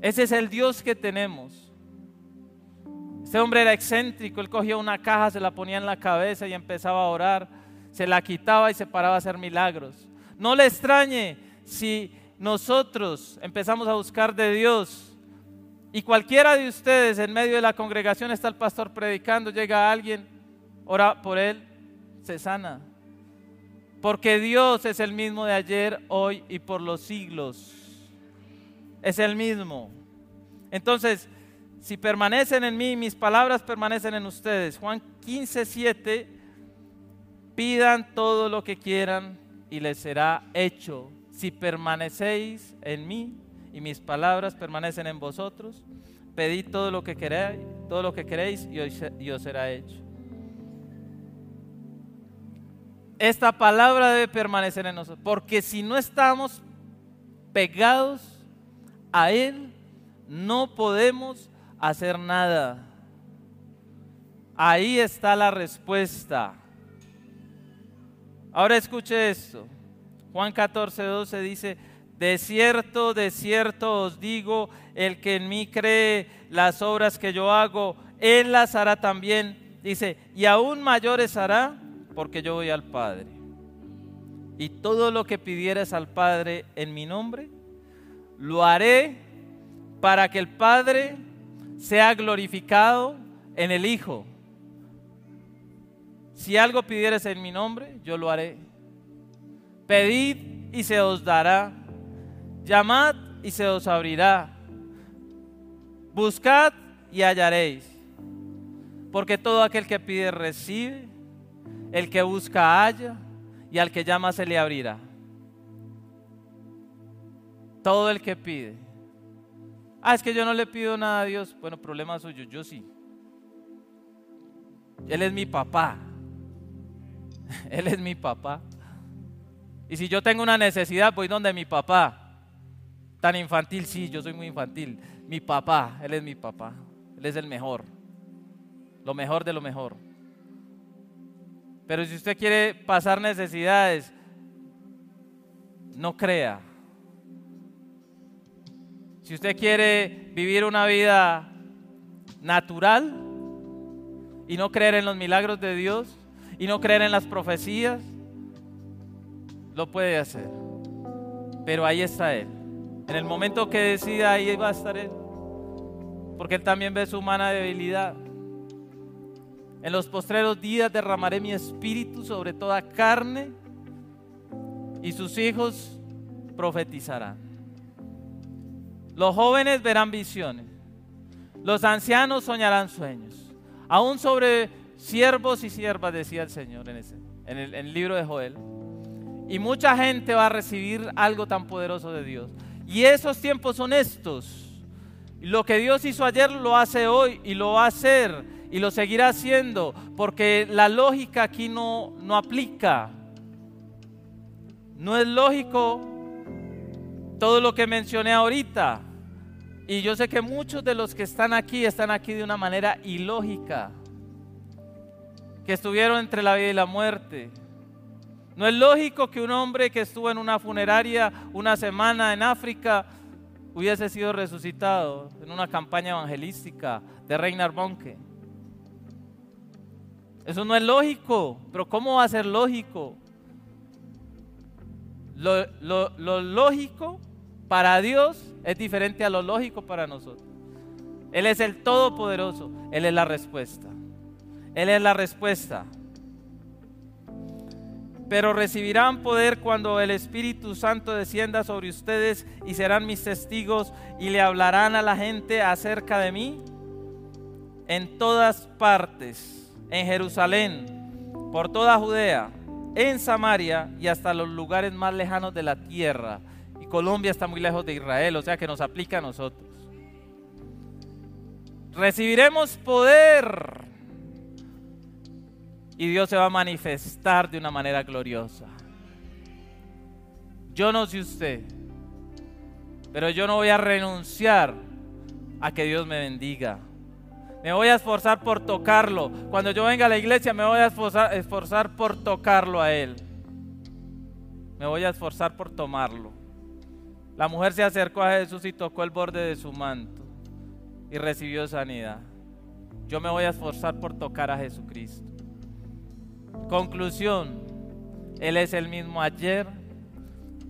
Ese es el Dios que tenemos. Este hombre era excéntrico, él cogía una caja, se la ponía en la cabeza y empezaba a orar, se la quitaba y se paraba a hacer milagros. No le extrañe si nosotros empezamos a buscar de Dios y cualquiera de ustedes en medio de la congregación está el pastor predicando, llega alguien, ora por él, se sana. Porque Dios es el mismo de ayer, hoy y por los siglos. Es el mismo. Entonces, si permanecen en mí, mis palabras permanecen en ustedes. Juan 15, 7, pidan todo lo que quieran y les será hecho. Si permanecéis en mí y mis palabras permanecen en vosotros. Pedid todo lo que queréis, todo lo que queréis y os será hecho. Esta palabra debe permanecer en nosotros, porque si no estamos pegados a Él, no podemos hacer nada. Ahí está la respuesta. Ahora escuche esto. Juan 14, 12 dice, de cierto, de cierto os digo, el que en mí cree las obras que yo hago, él las hará también. Dice, y aún mayores hará porque yo voy al Padre. y todo lo que pidieres al Padre en mi nombre, lo haré para que el Padre sea glorificado en el Hijo. Si algo pidieres en mi nombre, yo lo haré. Pedid y se os dará. Llamad y se os abrirá. Buscad y hallaréis. Porque todo aquel que pide recibe, el que busca halla y al que llama se le abrirá. Todo el que pide. Ah, es que yo no le pido nada a Dios. Bueno, problema suyo, yo sí. Él es mi papá. Él es mi papá. Y si yo tengo una necesidad, voy donde mi papá. Tan infantil, sí, yo soy muy infantil. Mi papá, Él es mi papá. Él es el mejor. Lo mejor de lo mejor. Pero si usted quiere pasar necesidades, no crea. Si usted quiere vivir una vida natural y no creer en los milagros de Dios y no creer en las profecías, lo puede hacer. Pero ahí está Él. En el momento que decida, ahí va a estar Él. Porque Él también ve su humana debilidad. En los postreros días derramaré mi espíritu sobre toda carne y sus hijos profetizarán. Los jóvenes verán visiones. Los ancianos soñarán sueños. Aún sobre siervos y siervas, decía el Señor en, en el libro de Joel. Y mucha gente va a recibir algo tan poderoso de Dios. Y esos tiempos son estos. Lo que Dios hizo ayer lo hace hoy y lo va a hacer y lo seguirá haciendo porque la lógica aquí no, no aplica. No es lógico todo lo que mencioné ahorita. Y yo sé que muchos de los que están aquí están aquí de una manera ilógica. Que estuvieron entre la vida y la muerte. No es lógico que un hombre que estuvo en una funeraria una semana en África hubiese sido resucitado en una campaña evangelística de Reinar Bonke. Eso no es lógico, pero ¿cómo va a ser lógico? Lo, lógico para Dios es diferente a lo lógico para nosotros. Él es el Todopoderoso, Él es la respuesta. Él es la respuesta. Pero recibirán poder cuando el Espíritu Santo descienda sobre ustedes y serán mis testigos y le hablarán a la gente acerca de mí en todas partes en Jerusalén, por toda Judea, en Samaria y hasta los lugares más lejanos de la tierra. Y Colombia está muy lejos de Israel, o sea que nos aplica a nosotros. Recibiremos poder y Dios se va a manifestar de una manera gloriosa. Yo no sé usted, pero yo no voy a renunciar a que Dios me bendiga. Me voy a esforzar por tocarlo. Cuando yo venga a la iglesia me voy a esforzar, por tocarlo a Él. Me voy a esforzar por tomarlo. La mujer se acercó a Jesús y tocó el borde de su manto y recibió sanidad. Yo me voy a esforzar por tocar a Jesucristo. Conclusión, Él es el mismo ayer,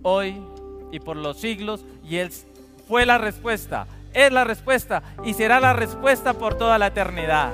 hoy y por los siglos y Él fue la respuesta es la respuesta y será la respuesta por toda la eternidad.